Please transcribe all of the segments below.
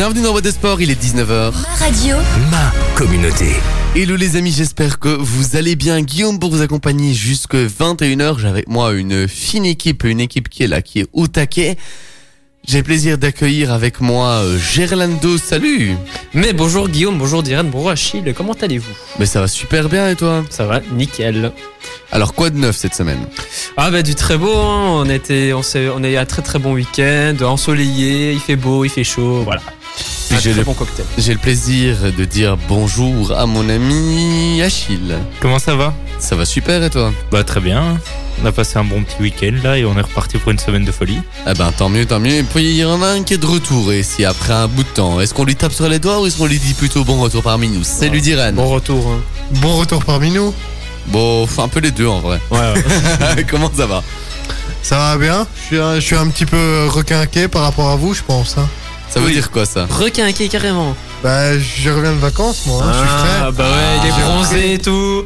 Bienvenue dans Mode Sport, il est 19h. Ma radio, Ma communauté. Hello les amis, j'espère que vous allez bien. Guillaume pour vous accompagner jusque 21h. J'ai avec moi une fine équipe, une équipe qui est là, qui est au taquet. J'ai le plaisir d'accueillir avec moi euh, Gerlando, salut Mais bonjour Guillaume, bonjour Diane, bonjour Achille, comment allez-vous? Mais ça va super bien et toi? Ça va, nickel. Alors quoi de neuf cette semaine? Ah bah du très beau, hein. on était, on s'est, on a eu un très très bon week-end, ensoleillé, il fait beau, il fait chaud, voilà. J'ai très le- bon cocktail. J'ai le plaisir de dire bonjour à mon ami Achille. Comment ça va? Ça va super et toi? Bah très bien. On a passé un bon petit week-end là et on est reparti pour une semaine de folie. Ah ben tant mieux, tant mieux. Et puis il y en a un qui est de retour ici après un bout de temps. Est-ce qu'on lui tape sur les doigts ou est-ce qu'on lui dit plutôt bon retour parmi nous? Salut Diran. Bon retour. hein. Bon retour parmi nous? Bon, enfin, un peu les deux en vrai. Ouais, ouais. Comment ça va? Ça va bien? Je suis, un, je suis un petit peu requinqué par rapport à vous, je pense. hein. Ça veut dire quoi ça? Requinqué carrément. Bah, je reviens de vacances, moi. hein, je suis Ah frais. bah ouais, il est Ah. bronzé et tout.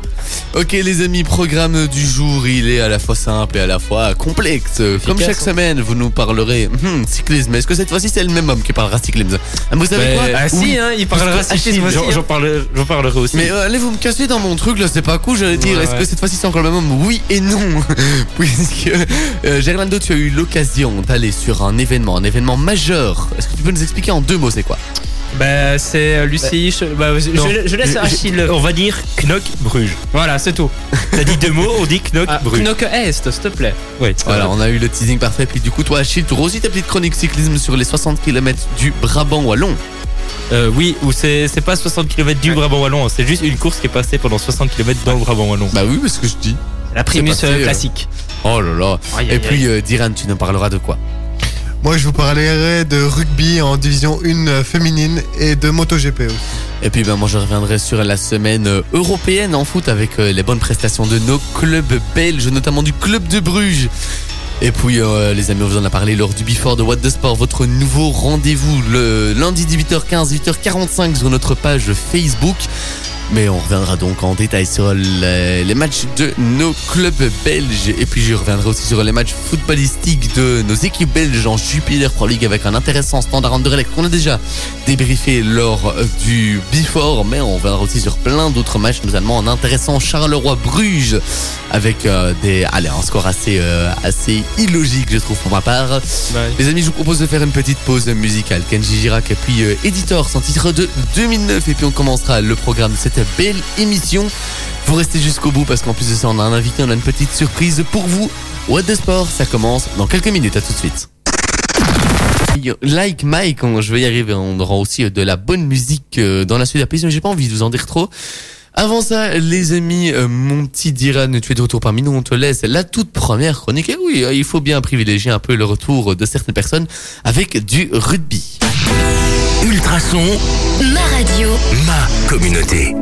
Ok les amis, programme du jour, il est à la fois simple et à la fois complexe. Comme chaque hein. semaine, vous nous parlerez hum, cyclisme. Est-ce que cette fois-ci c'est le même homme qui parlera cyclisme? Ah, Vous savez quoi? ah si, hein, il parlera Parce que cyclisme aussi. J'en j'en parlerai, j'en parlerai aussi. Mais euh, allez vous me casser dans mon truc là, c'est pas cool, j'allais dire, Ouais, est-ce que ouais. cette fois-ci c'est encore le même homme? Oui et non Puisque euh, Gerlando, tu as eu l'occasion d'aller sur un événement, un événement majeur. Est-ce que tu peux nous expliquer en deux mots c'est quoi? Bah c'est euh, Lucie, je, bah, je- Non. je, je laisse Je- Achille. On va dire Knock Bruges. Voilà, c'est tout. T'as dit deux mots, on dit Knock Ah, Bruges. Knock Est, s'il te plaît. Ouais, Voilà, on a eu le teasing parfait. Puis du coup, toi Achille, tu aussi ta petite chronique cyclisme sur les 60 km du Brabant Wallon. Euh, oui, ou c'est c'est pas 60 km du Brabant Wallon, hein, c'est juste une course qui est passée pendant 60 km dans le Brabant Wallon. Bah oui, c'est ce que je dis. La primus passé, euh, euh, classique. Oh là là. Aïe, Et aïe, puis euh, Diran, tu nous parleras de quoi? Moi, je vous parlerai de rugby en division 1 féminine et de MotoGP aussi. Et puis ben moi je reviendrai sur la semaine européenne en foot avec euh, les bonnes prestations de nos clubs belges, notamment du club de Bruges. Et puis euh, les amis, on vous en a parlé lors du Before de What the Sport, votre nouveau rendez-vous le lundi 18h15, 18h45 sur notre page Facebook. Mais on reviendra donc en détail sur les, les matchs de nos clubs belges. Et puis je reviendrai aussi sur les matchs footballistiques de nos équipes belges en Jupiler Pro League avec un intéressant standard Anderlecht qu'on a déjà débriefé lors du Before. Mais on reviendra aussi sur plein d'autres matchs, notamment en intéressant Charleroi-Bruges avec euh, des, allez, un score assez, euh, assez illogique, je trouve, pour ma part. Les amis, je vous propose de faire une petite pause musicale. Kenji Girac et puis euh, Editor, son titre de 2009. Et puis on commencera le programme de cette belle émission. Vous restez jusqu'au bout parce qu'en plus de ça, on a un invité, on a une petite surprise pour vous. What the Sport, ça commence dans quelques minutes. À tout de suite. Like Mike, je vais y arriver. On aura aussi de la bonne musique euh, dans la suite de la playlist, mais j'ai pas envie de vous en dire trop. Avant ça, les amis, euh, mon petit Diran, tu es de retour parmi nous, on te laisse la toute première chronique. Et oui, euh, il faut bien privilégier un peu le retour de certaines personnes avec du rugby. Ultrason, ma radio, ma communauté.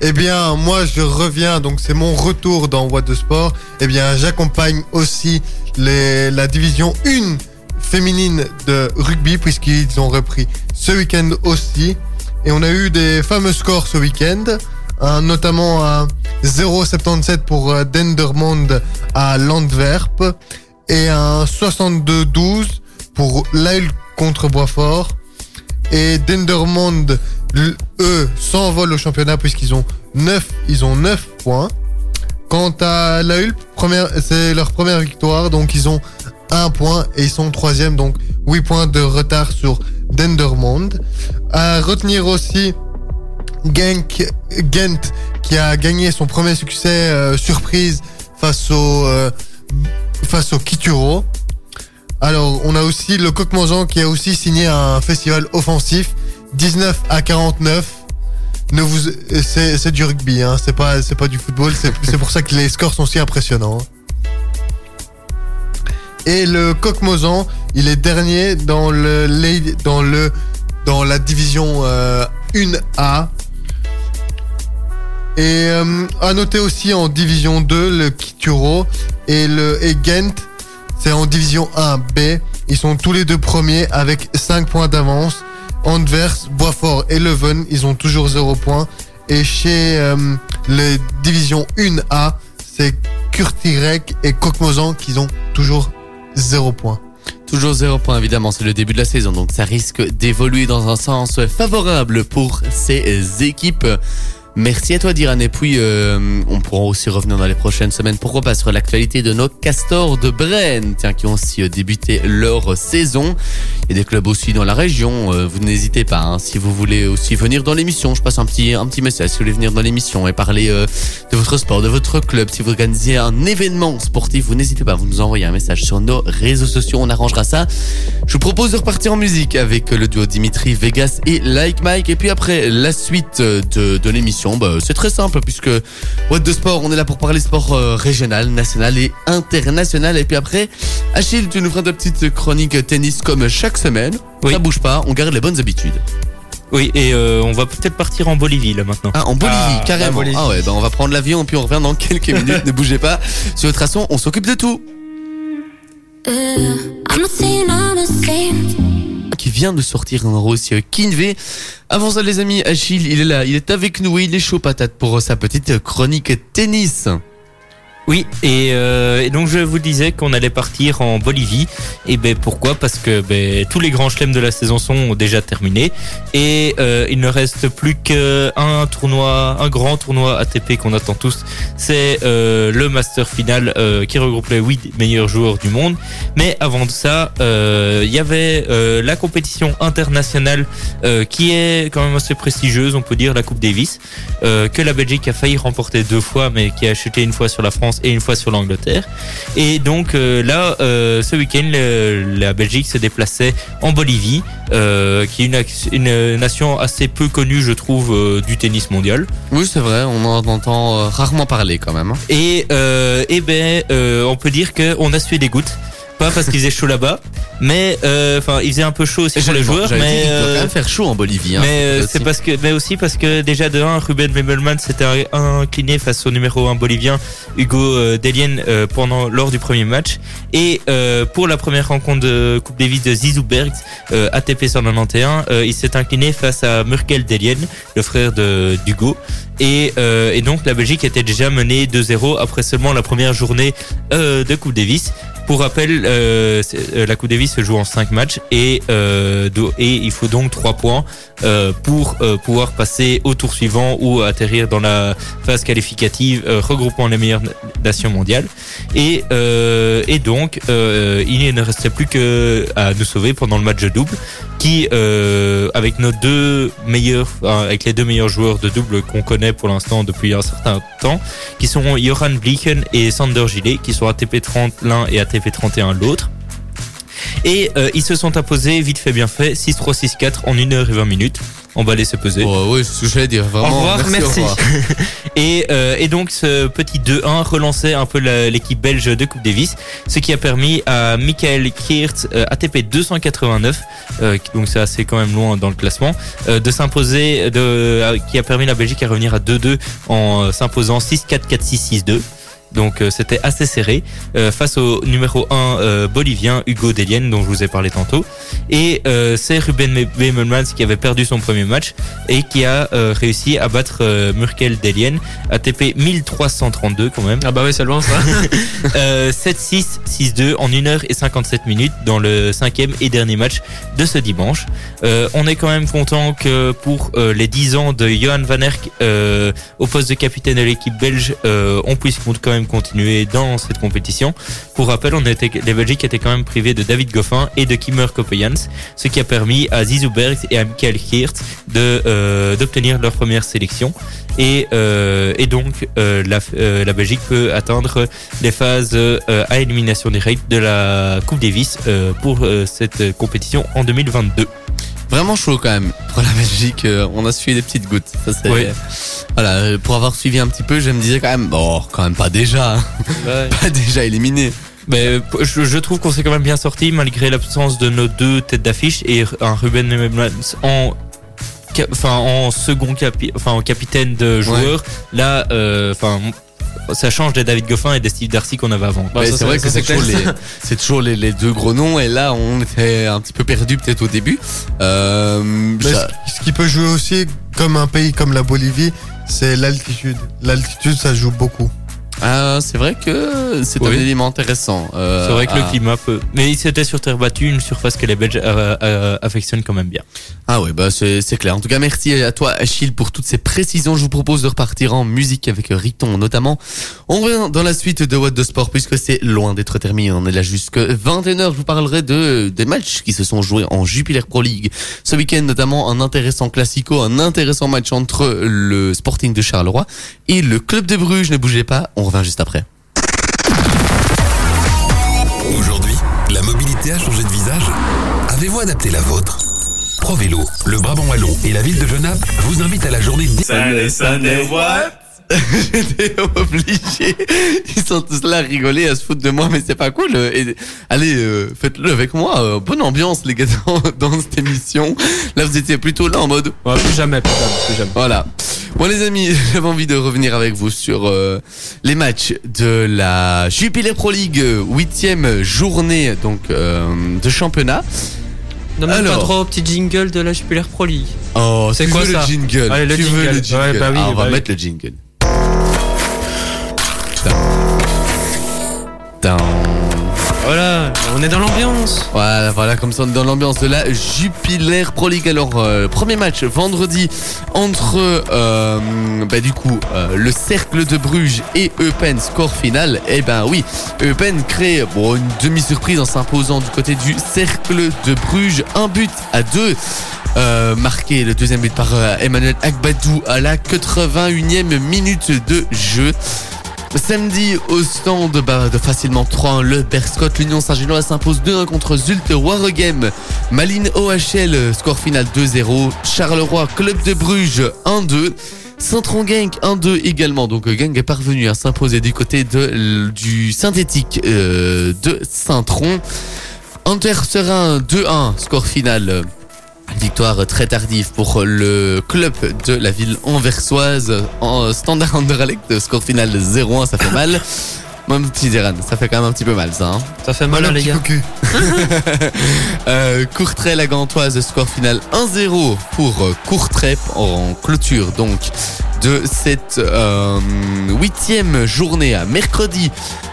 Eh bien, moi, je reviens, donc c'est mon retour dans What the Sport. Eh bien, j'accompagne aussi les, la division 1 féminine de rugby, puisqu'ils ont repris ce week-end aussi. Et on a eu des fameux scores ce week-end, hein, notamment un 0,77 pour euh, Dendermonde à l'Antwerp et un 62-12 pour Lille contre Boisfort. Et Dendermonde, eux, s'envolent au championnat puisqu'ils ont 9, ils ont 9 points. Quant à la Hulp, c'est leur première victoire, donc ils ont 1 point et ils sont troisième, donc 8 points de retard sur Dendermonde. À retenir aussi Gent qui a gagné son premier succès euh, surprise face au euh, face au Kituro. Alors, on a aussi le Coq-Mangeant qui a aussi signé un festival offensif 19 à 49. Ne vous, c'est, c'est du rugby, hein, c'est pas, c'est pas du football. C'est, c'est pour ça que les scores sont si impressionnants. Et le Coq-Mozan, il est dernier dans le, la- dans le, dans la division euh, 1A. Et euh, à noter aussi en division 2 le Kituro et le et Gent, c'est en division 1B. Ils sont tous les deux premiers avec 5 points d'avance. Anvers, Boisfort et Leuven, ils ont toujours 0 points. Et chez euh, les divisions 1A, c'est Kurtirek et Coquemozan qui ont toujours 0 points. Toujours zéro point évidemment, c'est le début de la saison, donc ça risque d'évoluer dans un sens favorable pour ces équipes. Merci à toi Diran et puis euh, on pourra aussi revenir dans les prochaines semaines, pourquoi pas sur l'actualité de nos castors de Brenne, tiens, qui ont aussi euh, débuté leur saison. Il y a des clubs aussi dans la région, euh, vous n'hésitez pas, hein, si vous voulez aussi venir dans l'émission, je passe un petit, un petit message, si vous voulez venir dans l'émission et parler euh, de votre sport, de votre club, si vous organisez un événement sportif, vous n'hésitez pas, vous nous envoyez un message sur nos réseaux sociaux, on arrangera ça. Je vous propose de repartir en musique avec le duo Dimitri Vegas et Like Mike. Et puis après, la suite de, de l'émission, bah, c'est très simple puisque What de Sport, on est là pour parler sport euh, régional, national et international. Et puis après, Achille, tu nous feras ta petite chronique tennis comme chaque semaine. Oui. Ça bouge pas, on garde les bonnes habitudes. Oui, et euh, on va peut-être partir en Bolivie là maintenant. Ah, en Bolivie, Ah, carrément. Bolivie. Ah ouais, bah on va prendre l'avion et puis on revient dans quelques minutes. ne bougez pas. Sur le traçon, on s'occupe de tout. Uh, I'm qui vient de sortir un aussi euh, Kinvey. Avant ça, les amis, Achille, il est là, il est avec nous, il est chaud patate pour euh, sa petite chronique tennis. Oui, et, euh, et donc je vous disais qu'on allait partir en Bolivie. Et ben pourquoi? Parce que ben, tous les grands chelems de la saison sont déjà terminés et euh, il ne reste plus qu'un tournoi, un grand tournoi ATP qu'on attend tous. C'est euh, le Master Final qui regroupe les 8 meilleurs joueurs du monde. Mais avant de ça, il y avait la compétition internationale qui est quand même assez prestigieuse, on peut dire la Coupe Davis, que la Belgique a failli remporter deux fois, mais qui a chuté une fois sur la France et une fois sur l'Angleterre. Et donc euh, là, euh, ce week-end, la Belgique se déplaçait en Bolivie, euh, qui est une, nation assez peu connue, je trouve, du tennis mondial. Oui, c'est vrai, on en entend rarement parler quand même. hein. Et, euh, eh ben, on peut dire qu'on a sué des gouttes. Pas parce qu'il faisait chaud là-bas, mais euh, enfin, il faisait un peu chaud aussi pour les joueurs, mais doit euh, quand même faire chaud en Bolivie. hein. mais euh, c'est aussi. parce que, mais aussi parce que déjà de 1, Ruben Webelman s'était incliné face au numéro 1 bolivien Hugo euh, Delien euh, pendant lors du premier match. Et euh, pour la première rencontre de Coupe Davis de Zizou Bergs, euh, ATP 191, euh, il s'est incliné face à Murkel Delien, le frère de d'Hugo. Et, euh, et donc la Belgique était déjà menée 2-0 après seulement la première journée euh, de Coupe Davis. Pour rappel, euh, euh, la Coupe Davis se joue en 5 matchs et, euh, et il faut donc 3 points pour pouvoir passer au tour suivant ou atterrir dans la phase qualificative regroupant les meilleures na- nations mondiales. Et, donc, il ne restait plus que à nous sauver pendant le match de double, qui, avec nos deux meilleurs, avec les deux meilleurs joueurs de double qu'on connaît pour l'instant depuis un certain temps, qui sont Johan Blichen et Sander Gillet, qui sont ATP 30 l'un et ATP 31 l'autre. Et euh, ils se sont imposés, vite fait bien fait, 6-3, 6-4 en 1 heure et 20 minutes. On va aller se peser. Ouais, ouais, c'est ce que j'allais dire. Vraiment, Au revoir, merci. revoir. Et, euh, et donc ce petit 2-1 relançait un peu l'équipe belge de Coupe Davis, ce qui a permis à Michael Kiert, euh, ATP 289, euh, donc c'est assez quand même loin dans le classement, euh, de s'imposer, qui a permis la Belgique à revenir à 2-2 en s'imposant 6-4, 4-6, 6-2. Donc euh, c'était assez serré euh, face au numéro 1 euh, bolivien Hugo Delien dont je vous ai parlé tantôt. Et euh, c'est Ruben Bemelmans qui avait perdu son premier match et qui a euh, réussi à battre euh, Murkel Delien ATP 1332 quand même. Ah bah oui, c'est loin ça. euh, 7-6 6-2 en 1 heure et 57 minutes dans le cinquième et dernier match de ce dimanche. Euh, on est quand même content que pour euh, les 10 ans de Johan Van Erck euh, au poste de capitaine de l'équipe belge euh, on puisse quand même continuer dans cette compétition pour rappel on était les Belgiques étaient quand même privés de David Goffin et de Kimmer Kopejans ce qui a permis à Zizou Bergs et à Michael Geert de euh, d'obtenir leur première sélection et, euh, donc euh, la, Belgique peut atteindre les phases à élimination directe de la Coupe Davis pour cette compétition en 2022. Vraiment chaud quand même. Pour la Belgique, euh, on a suivi des petites gouttes. Ça, c'est- Oui. Voilà, euh, pour avoir suivi un petit peu, je me disais quand même, bon, quand même pas déjà, hein. pas déjà éliminé. Mais euh, je, je trouve qu'on s'est quand même bien sorti malgré l'absence de nos deux têtes d'affiche et un Ruben Nememans en enfin en second capi, enfin en capitaine de joueur. Là, euh, enfin ça change des David Goffin et des Steve Darcy qu'on avait avant. Bah, c'est vrai que c'est toujours, les, clair. c'est toujours les, les deux gros noms et là on était un petit peu perdu peut-être au début. Euh, Mais ça- ce, ce qui peut jouer aussi, comme un pays comme la Bolivie, c'est l'altitude. L'altitude, ça joue beaucoup. Ah, c'est vrai que c'est un Oui. élément intéressant. Euh, C'est vrai que le climat peut. Mais c'était sur terre battue, une surface que les Belges euh, euh, affectionnent quand même bien. Ah ouais, bah c'est c'est clair. En tout cas, merci à toi Achille pour toutes ces précisions. Je vous propose de repartir en musique avec Riton notamment. On revient dans la suite de What the Sport puisque c'est loin d'être terminé. On est là jusque 21h. Je vous parlerai de des matchs qui se sont joués en Jupiler Pro League. Ce week-end notamment un intéressant classico, un intéressant match entre le Sporting de Charleroi et le Club de Bruges. Ne bougez pas, on revient juste après. Aujourd'hui, la mobilité a changé de visage. Avez-vous adapté la vôtre? ProVélo, le Brabant Wallon et la ville de Genappe vous invitent à la journée dé- J'étais obligé. Ils sont tous là à rigoler, à se foutre de moi, mais c'est pas cool. Et, allez, euh, faites-le avec moi. Euh, bonne ambiance, les gars, dans, dans cette émission. Là, vous étiez plutôt là en mode. Ouais, plus jamais, plus jamais, plus jamais. Voilà. Bon, les amis, j'avais envie de revenir avec vous sur euh, les matchs de la Jupiler Pro League, euh, huitième journée donc euh, de championnat. Ne même pas trop au petit jingle de la Jupiler Pro League. Oh, C'est quoi veux ça le jingle Allez, le Tu veux jingle. le jingle Ouais, bah oui, Ah, on va bah oui. mettre le jingle. Voilà, on est dans l'ambiance. Voilà, voilà, comme ça on est dans l'ambiance de la Jupiler Pro League. Alors, euh, premier match vendredi entre, euh, bah, du coup, euh, le Cercle de Bruges et Eupen, score final. Eh ben oui, Eupen crée bon, une demi-surprise en s'imposant du côté du Cercle de Bruges. Un but à deux. Euh, marqué le deuxième but par Emmanuel Agbadou à la 81e minute de jeu. Samedi, au stand bah, de facilement 3-1, le Berscott, l'Union Saint-Gilloise s'impose 2-1 contre Zulte Waregem. Malines OHL, score final 2-0. Charleroi, Club de Bruges 1-2. Saint-Tron Genk 1-2 également. Donc Genk est parvenu à s'imposer du côté de, du synthétique euh, de Saint-Tron. Hunter Serein 2-1, score final. Victoire très tardive pour le club de la ville anversoise en standard Anderlecht, score final 0-1, ça fait mal. Mon petit Zeran, ça fait quand même un petit peu mal ça. hein. Ça fait mal, hein, les petit gars. Euh, Courtrai la Gantoise, score final 1-0 pour Courtrai en clôture donc de cette euh, huitième journée à mercredi.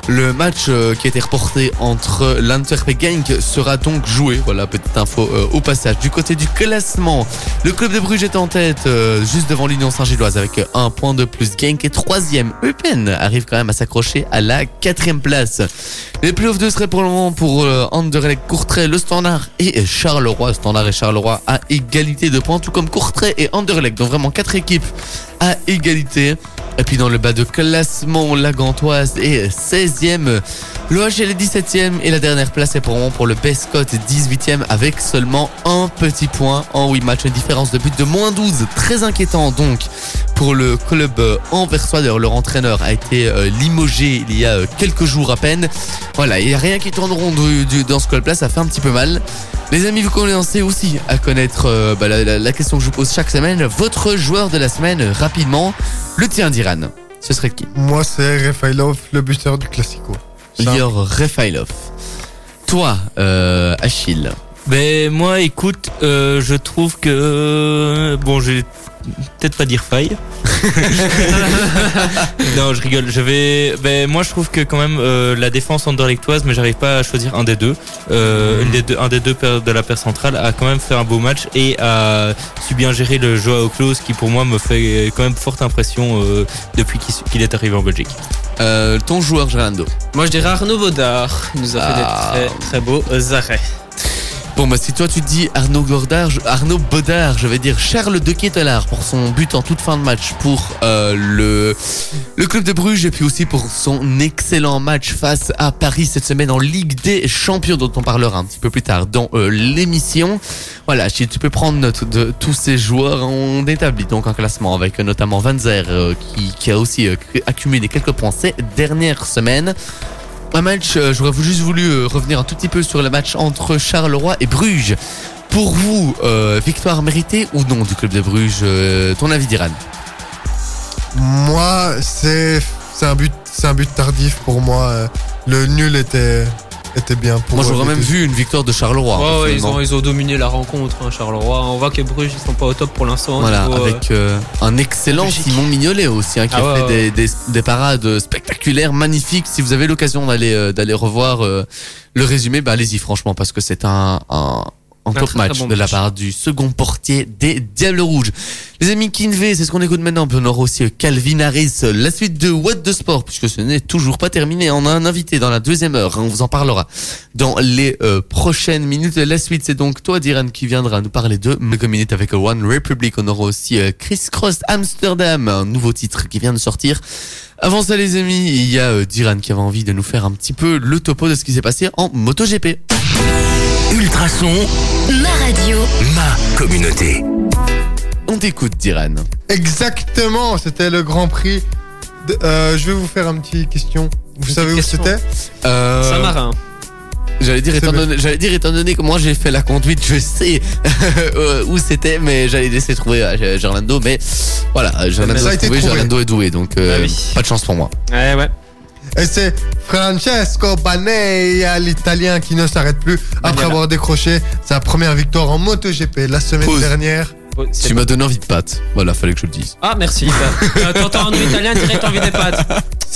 Le match euh, qui a été reporté entre l'Antwerp et Genk sera donc joué. Voilà, petite info euh, au passage. Du côté du classement, le club de Bruges est en tête, euh, juste devant l'Union Saint-Gilloise avec un point de plus. Genk est troisième. Eupen arrive quand même à s'accrocher à la quatrième place. Les playoffs 2 seraient pour le moment pour Anderlecht, Courtrai, le Standard et Charleroi. Standard et Charleroi à égalité de points, tout comme Courtrai et Anderlecht. Donc vraiment quatre équipes à égalité. Et puis dans le bas de classement, la Gantoise est 16e. L'OHL est 17e et la dernière place est pour moment pour le Bescott 18e avec seulement un petit point en 8 matchs. Une différence de but de moins 12. Très inquiétant donc pour le club euh, anversois. D'ailleurs, leur entraîneur a été euh, limogé il y a euh, quelques jours à peine. Voilà, il n'y a rien qui tourne rond dans ce club-là, ça fait un petit peu mal. Les amis, vous commencez aussi à connaître bah, la, question que je vous pose chaque semaine. Votre joueur de la semaine, rapidement, le tien d'Iran. Ce serait qui? Moi, c'est Rafailov, le buteur du Classico. Lior Refailov. Toi, euh, Achille. Ben moi, écoute, euh, je trouve que bon, je vais peut-être pas dire faille. non, je rigole. Je vais. Ben moi, je trouve que quand même euh, la défense anderlechtoise, mais j'arrive pas à choisir un des deux. Euh, une des deux, un des deux de la paire centrale a quand même fait un beau match et a su bien gérer le Joao Klose, qui pour moi me fait quand même forte impression euh, depuis qu'il est arrivé en Belgique. Euh, ton joueur, Gerlando. Moi, je dirais Arnaud Baudard. Il nous a fait Ah. des très, très beaux arrêts. Bon, bah, si toi tu dis Arnaud Gordard, je- Arnaud Baudard, je vais dire Charles de Ketelaar pour son but en toute fin de match pour euh, le, le club de Bruges et puis aussi pour son excellent match face à Paris cette semaine en Ligue des Champions dont on parlera un petit peu plus tard dans euh, l'émission. Voilà, si tu peux prendre note de tous ces joueurs, on établit donc un classement avec euh, notamment Van Zer euh, qui, qui a aussi euh, accumulé quelques points ces dernières semaines. Un match, euh, j'aurais juste voulu euh, revenir un tout petit peu sur le match entre Charleroi et Bruges. Pour vous, euh, victoire méritée ou non du club de Bruges Ton avis d'Iran? Moi, c'est un but, c'est un but tardif pour moi. Le nul était était bien pour Moi, j'aurais même vu une victoire de Charleroi. Ouais, ouais, ils, ont, ils ont dominé la rencontre, hein, Charleroi. On voit que Bruges, ils sont pas au top pour l'instant. au Voilà, niveau, euh, avec euh, un excellent Belgique. Simon Mignolet aussi, hein, qui Ah a ouais, fait ouais. Des, des, des parades spectaculaires, magnifiques. Si vous avez l'occasion d'aller euh, d'aller revoir euh, le résumé, bah allez-y franchement, parce que c'est un, un, un top très, très match bon de la part du second portier des Diables Rouges. Les amis Kinvey, c'est ce qu'on écoute maintenant. Puis on aura aussi Calvin Harris, la suite de What the Sport, puisque ce n'est toujours pas terminé. On a un invité dans la deuxième heure, on vous en parlera dans les euh, prochaines minutes. La suite, c'est donc toi, Diran, qui viendra nous parler de minutes avec One Republic. On aura aussi euh, Chris Cross Amsterdam, un nouveau titre qui vient de sortir. Avant ça, les amis, il y a euh, Diran qui avait envie de nous faire un petit peu le topo de ce qui s'est passé en MotoGP. Ultrason, Ma radio. ma communauté. On t'écoute, Diran. Exactement, c'était le Grand Prix. de- euh, je vais vous faire un petit question. Vous Une savez où petite question. c'était? Euh, Saint-Marin. J'allais dire, étant donné, j'allais dire, étant donné que moi j'ai fait la conduite, je sais euh, où c'était, mais j'allais laisser trouver Gerlando, mais voilà, Gerlando ça a a été trouvé, trouvé. Gerlando est doué, donc euh, Ah oui. pas de chance pour moi. Ouais, ouais. Et c'est Francesco Banea, l'italien qui ne s'arrête plus après avoir décroché sa première victoire en MotoGP la semaine Pause. dernière. Tu m'as donné envie de pâtes, voilà, fallait que je le dise. Ah, merci. Euh, T'entends en italien, direct envie des pâtes.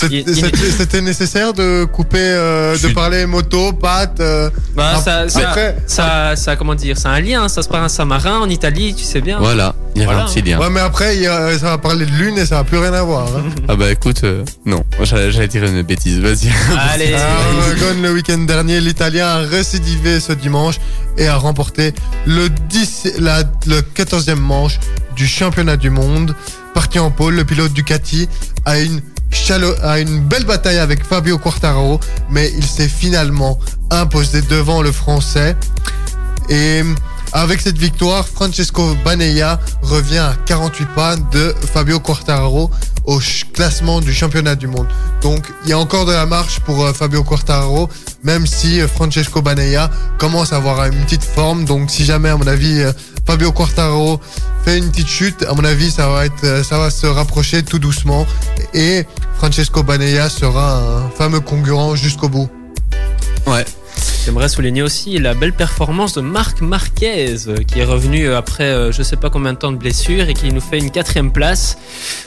C'était nécessaire de couper, euh, de suis- parler moto, pâte. euh, Bah, ça, ça, après- ça, ça, comment dire, c'est un lien. Ça se passe à Saint-Marin, en Italie, tu sais bien. Voilà, il y Voilà. un petit lien. Ouais, mais après, il a- ça va parler de lune et ça va plus rien avoir. hein. Ah bah écoute, euh, non, j'allais dire une bêtise, vas-y. Allez. À Aragon, le week-end dernier, l'Italien a récidivé ce dimanche et a remporté le, 10, la, le 14e manche du championnat du monde. Parti en pôle, le pilote Ducati a une, chalo- a une belle bataille avec Fabio Quartararo, mais il s'est finalement imposé devant le Français. Et avec cette victoire, Francesco Banea revient à 48 pas de Fabio Quartararo au classement du championnat du monde. Donc il y a encore de la marche pour euh, Fabio Quartararo, même si euh, Francesco Banea commence à avoir une petite forme. Donc si jamais, à mon avis, euh, Fabio Quartararo fait une petite chute, à mon avis, ça va être, euh, ça va se rapprocher tout doucement et Francesco Banea sera un fameux concurrent jusqu'au bout. Ouais, J'aimerais souligner aussi la belle performance de Marc Marquez, euh, qui est revenu euh, après je sais pas combien de temps de blessure et qui nous fait une quatrième place.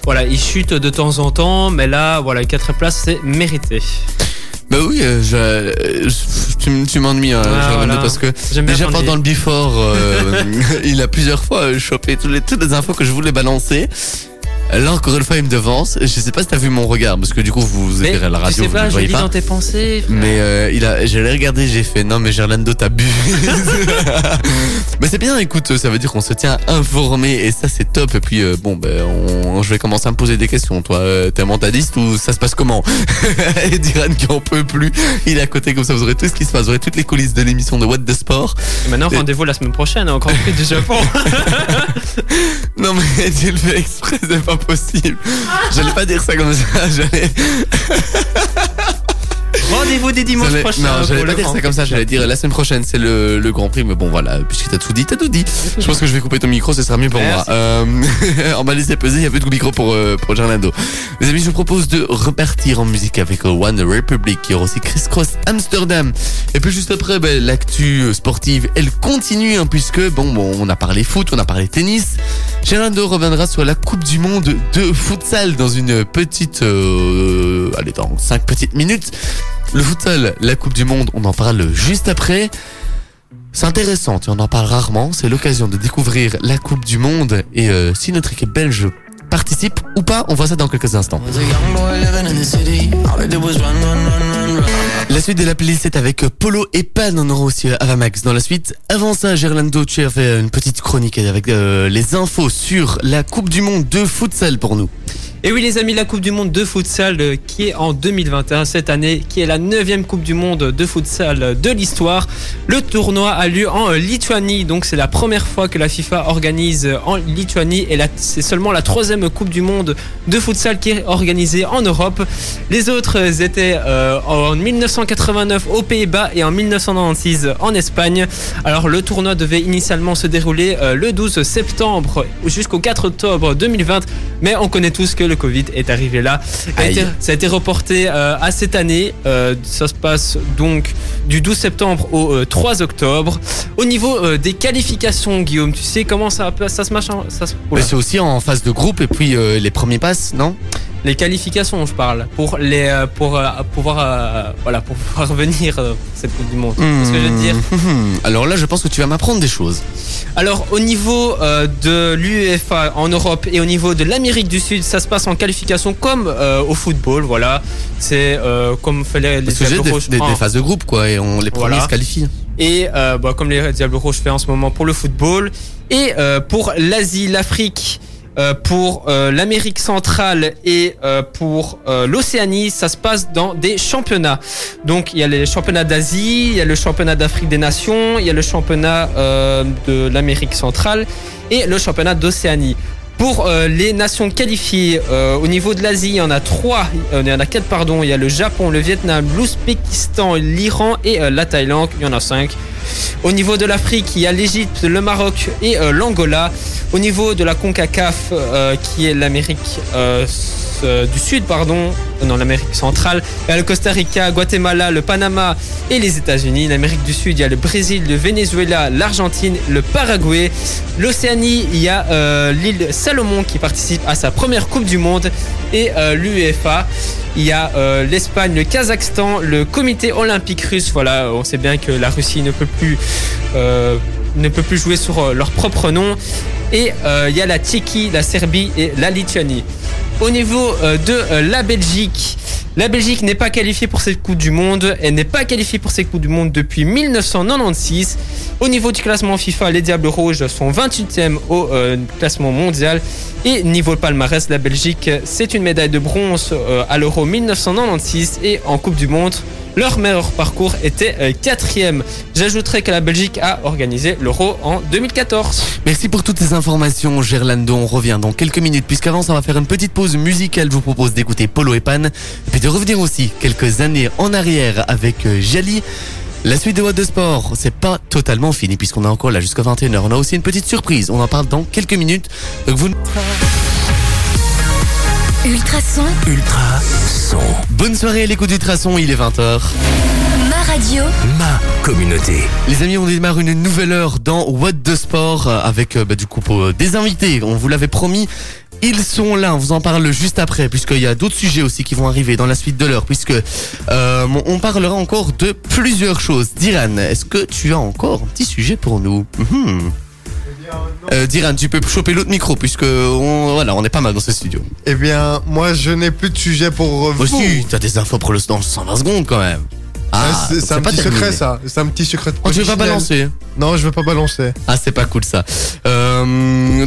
Voilà, il chute de temps en temps, mais là, voilà, une quatrième place, c'est mérité. Bah oui, euh, je, euh, je- tu, m'ennuies, hein, Ah, voilà. parce que J'aime bien Déjà quand on pendant le before, euh, il a plusieurs fois chopé toutes les, toutes les infos que je voulais balancer. Là encore une fois, il me devance. Je sais pas si t'as vu mon regard, parce que du coup, vous, vous Mais êtes à la tu radio, sais vous pas, je voyez lis pas. dans tes pensées. frère. Mais euh, il a, je l'ai regardé, j'ai fait non mais Gerlando t'as bu. mais c'est bien, écoute, ça veut dire qu'on se tient informé et ça c'est top. Et puis euh, bon ben on, je vais commencer à me poser des questions. Toi, euh, t'es mentaliste ou ça se passe comment? Et Diran qui en peut plus, il est à côté comme ça. Vous aurez tout ce qui se passe, vous aurez toutes les coulisses de l'émission de What the Sport. Et maintenant, Et- rendez-vous la semaine prochaine, au Grand Prix du Japon. Non mais tu le fais exprès, c'est pas possible. J'allais pas dire ça comme ça. J'allais. rendez-vous des dimanches prochains. Non, j'allais pas dire ça comme ça, j'allais dire la semaine prochaine c'est le, le Grand Prix, mais bon voilà, puisque t'as tout dit, t'as tout dit. Je pense que je vais couper ton micro, ce sera mieux pour Merci. moi. Euh, on m'a laissé peser, il y a plus de micro pour, euh, pour Gerlando. Les amis, je vous propose de repartir en musique avec One Republic, qui aura aussi Chris Cross Amsterdam. Et puis juste après, ben, l'actu euh, sportive, elle continue, hein, puisque bon, bon, on a parlé foot, on a parlé tennis. Gerlando reviendra sur la Coupe du Monde de futsal dans une petite, euh, allez, dans 5 petites minutes. Le futsal, la Coupe du Monde, on en parle juste après. C'est intéressant, tu en parles rarement. C'est l'occasion de découvrir la Coupe du Monde et euh, si notre équipe belge participe ou pas, on voit ça dans quelques instants. La suite de la playlist est avec Polo et Pan. On aura aussi Avamax dans la suite. Avant ça, Gerlando, tu fait une petite chronique avec euh, les infos sur la Coupe du Monde de futsal pour nous. Et oui les amis, la Coupe du Monde de futsal euh, qui est en 2021 cette année, qui est la neuvième Coupe du Monde de futsal de l'histoire. Le tournoi a lieu en euh, Lituanie, donc c'est la première fois que la FIFA organise euh, en Lituanie et c'est seulement la troisième Coupe du Monde de futsal qui est organisé en Europe. Les autres étaient euh, en 1989 aux Pays-Bas et en 1996 en Espagne. Alors le tournoi devait initialement se dérouler euh, le 12 septembre jusqu'au 4 octobre 2020, mais on connaît tous que le Covid est arrivé là. Ça a Aïe. été- ça a été reporté euh, à cette année. Euh, ça se passe donc du 12 septembre au euh, 3 octobre. Au niveau euh, des qualifications, Guillaume, tu sais comment ça, ça se marche ça se- c'est aussi en phase de groupe et puis euh, les premiers passes, non? Les qualifications, je parle, pour les euh, pour euh, pouvoir euh, voilà pour pouvoir venir euh, pour cette Coupe du Monde. C'est ce que je veux dire. Hmm. Alors là, je pense que tu vas m'apprendre des choses. Alors au niveau de l'UEFA en Europe et au niveau de l'Amérique du Sud, ça se passe en qualification comme au football. Voilà, c'est comme fallait les Parce que des, des- phases de groupe, quoi, et on les premiers Voilà. se qualifient. et bah, comme les Diables Rouges fait en ce moment pour le football et pour l'Asie, l'Afrique. Euh, pour euh, l'Amérique centrale et euh, pour l'Océanie, ça se passe dans des championnats. Donc il y a les championnats d'Asie, il y a le championnat d'Afrique des Nations, il y a le championnat de l'Amérique centrale et le championnat d'Océanie. Pour les nations qualifiées, au niveau de l'Asie, il y en a trois, il y en a quatre, pardon. Il y a le Japon, le Vietnam, l'Ouzbékistan, l'Iran et la Thaïlande. Il y en a cinq. Au niveau de l'Afrique, il y a l'Égypte, le Maroc et euh, l'Angola. Au niveau de la CONCACAF, euh, qui est l'Amérique euh, du Sud, pardon, non, l'Amérique centrale, il y a le Costa Rica, Guatemala, le Panama et les États-Unis. L'Amérique du Sud, il y a le Brésil, le Venezuela, l'Argentine, le Paraguay. L'Océanie, il y a l'île Salomon qui participe à sa première Coupe du Monde et l'UEFA. Il y a euh, l'Espagne, le Kazakhstan, le Comité olympique russe. Voilà, on sait bien que la Russie ne peut plus euh, jouer sur euh, leur propre nom. Et euh, il y a la Tchéquie, la Serbie et la Lituanie. Au niveau euh, de euh, la Belgique, la Belgique n'est pas qualifiée pour cette Coupe du Monde. Elle n'est pas qualifiée pour cette Coupe du Monde depuis 1996. Au niveau du classement FIFA, les Diables Rouges sont 28e au euh, classement mondial. Et niveau palmarès, la Belgique, c'est une médaille de bronze euh, à l'Euro 1996 et en Coupe du Monde. Leur meilleur parcours était euh, quatrième. J'ajouterai que la Belgique a organisé l'Euro en 2014. Merci pour toutes ces informations, Gerlando. On revient dans quelques minutes, puisqu'avant, ça va faire une petite pause musicale. Je vous propose d'écouter Polo et Pan, puis de revenir aussi quelques années en arrière avec euh, Jali. La suite de What the Sport, c'est pas totalement fini, puisqu'on est encore là jusqu'à 21h. On a aussi une petite surprise. On en parle dans quelques minutes. Ultrason, Ultra son. Bonne soirée à l'écoute du Traçon, il est 20h. ma radio, Ma communauté. Les amis, on démarre une nouvelle heure dans What the Sport euh, avec euh, bah, du coup euh, des invités. On vous l'avait promis. Ils sont là, on vous en parle juste après, puisqu'il y a d'autres sujets aussi qui vont arriver dans la suite de l'heure, puisque euh, on- on parlera encore de plusieurs choses. Diran, est-ce que tu as encore un petit sujet pour nous? Mhm. Euh, Diran, tu peux choper l'autre micro, puisque on, voilà, on est pas mal dans ce studio. Eh bien, moi, je n'ai plus de sujet pour euh, vous. Aussi, t'as des infos pour le dans 120 secondes quand même. Ah, Ah, c'est un petit terminé. secret, ça. C'est un petit secret. Oh, tu veux pas balancer Non, je veux pas balancer. Ah, c'est pas cool ça. Euh,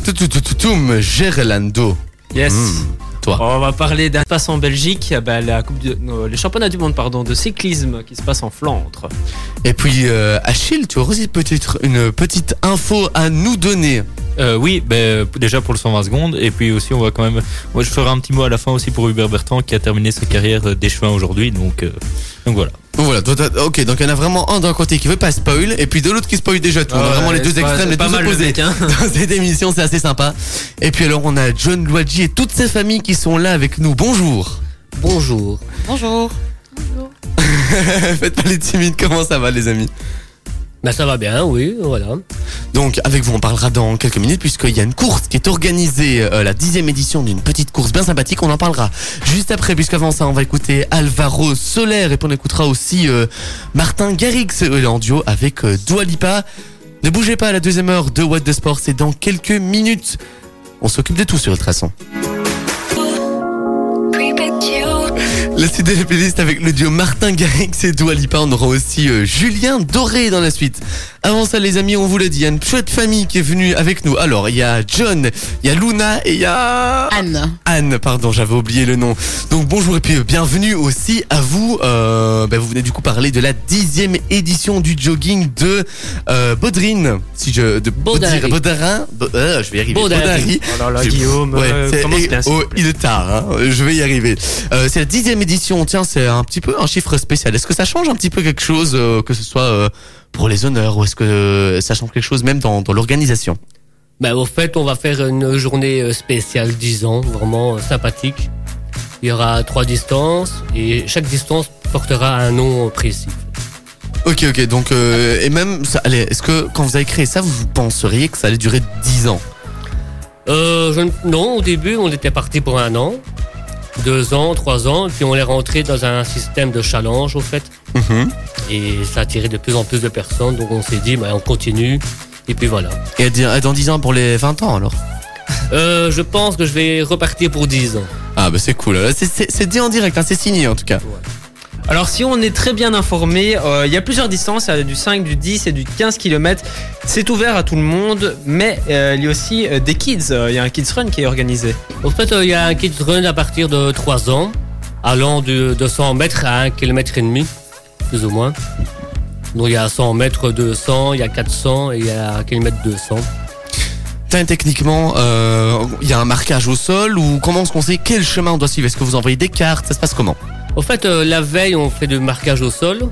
Gerlando. Yes. Hmm, toi. On va parler d'un passe en Belgique, bah, la coupe du, non, les championnats du monde pardon, de cyclisme qui se passe en Flandre. Et puis, euh, Achille, tu aurais aussi peut-être une petite info à nous donner. Euh, oui, ben, déjà pour le 120 secondes. Et puis aussi, on va quand même. Moi, je ferai un petit mot à la fin aussi pour Hubert Bertrand qui a terminé sa carrière euh, d'échevin aujourd'hui. Donc, euh, donc voilà. Donc voilà, ok, donc il y en a vraiment un d'un côté qui veut pas spoil, et puis de l'autre qui spoil déjà tout. on a vraiment les deux extrêmes, les pas deux mal le opposés. mec, hein. Dans cette émission, c'est assez sympa. Et puis alors, on a John Luigi et toute sa famille qui sont là avec nous. Bonjour. Bonjour. bonjour. Faites pas les timides, comment ça va les amis? Ben ça va bien, oui, voilà. Donc avec vous on parlera dans quelques minutes puisqu'il y a une course qui est organisée, euh, la dixième édition d'une petite course bien sympathique, on en parlera juste après puisqu'avant ça on va écouter Alvaro Soler et puis on écoutera aussi euh, Martin Garrix euh, en duo avec euh, Dua Lipa. Ne bougez pas à la deuxième heure de What the Sport, c'est dans quelques minutes. On s'occupe de tout sur Ultrason. La suite de la playlist avec le duo Martin Garrix et Dua Lipa. On aura aussi euh, Julien Doré dans la suite. Avant ça, les amis, on vous l'a dit, il y a une chouette famille qui est venue avec nous. Alors, il y a John, il y a Luna et il y a... Anne. Anne, pardon, j'avais oublié le nom. Donc bonjour et puis euh, bienvenue aussi à vous. Euh, ben, vous venez du coup parler de la dixième édition du jogging de euh, Baudrine. Si je de Baudary. Baudir- Baudarin, Bo- euh, je vais y arriver. Baudary. Baudary. Oh là là, Guillaume, Ouais, euh, c'est- oh, il est tard, hein, je vais y arriver. Euh, c'est la dixième édition, tiens, c'est un petit peu un chiffre spécial. Est-ce que ça change un petit peu quelque chose, euh, que ce soit euh, pour les honneurs, ou est-ce que ça change quelque chose même dans, dans l'organisation Ben, au fait, on va faire une journée euh, spéciale 10 ans, vraiment euh, sympathique. Il y aura trois distances et chaque distance portera un nom précis. Ok, ok, donc, euh, et même, ça, allez, est-ce que quand vous avez créé ça, vous penseriez que ça allait durer 10 ans Euh, je non, au début, on était parti pour un an, deux ans, trois ans, puis on est rentré dans un système de challenge, au fait. Mhm. Et ça a attiré de plus en plus de personnes, donc on s'est dit, ben, on continue. Et puis voilà. Et dans 10 ans pour les 20 ans alors Euh, je pense que je vais repartir pour 10 ans. Ah bah c'est cool, Là, c'est- c'est c'est dit en direct, hein, c'est signé en tout cas. Alors si on est très bien informé, euh, il y a plusieurs distances, il y a du 5, du 10 et du 15 km. C'est ouvert à tout le monde, mais euh, il y a aussi euh, des kids. Euh, Il y a un kids run qui est organisé. Au fait, euh, il y a un kids run à partir de 3 ans, allant de, de 100 mètres à 1 km et demi, plus ou moins. Donc il y a 100 mètres 200, il y a 400 et il y a 1 km 200. Tiens, techniquement, euh, il y a un marquage au sol ou comment est-ce qu'on sait quel chemin on doit suivre? Est-ce que vous envoyez des cartes? Ça se passe comment? Au fait, euh, la veille, on fait du marquage au sol.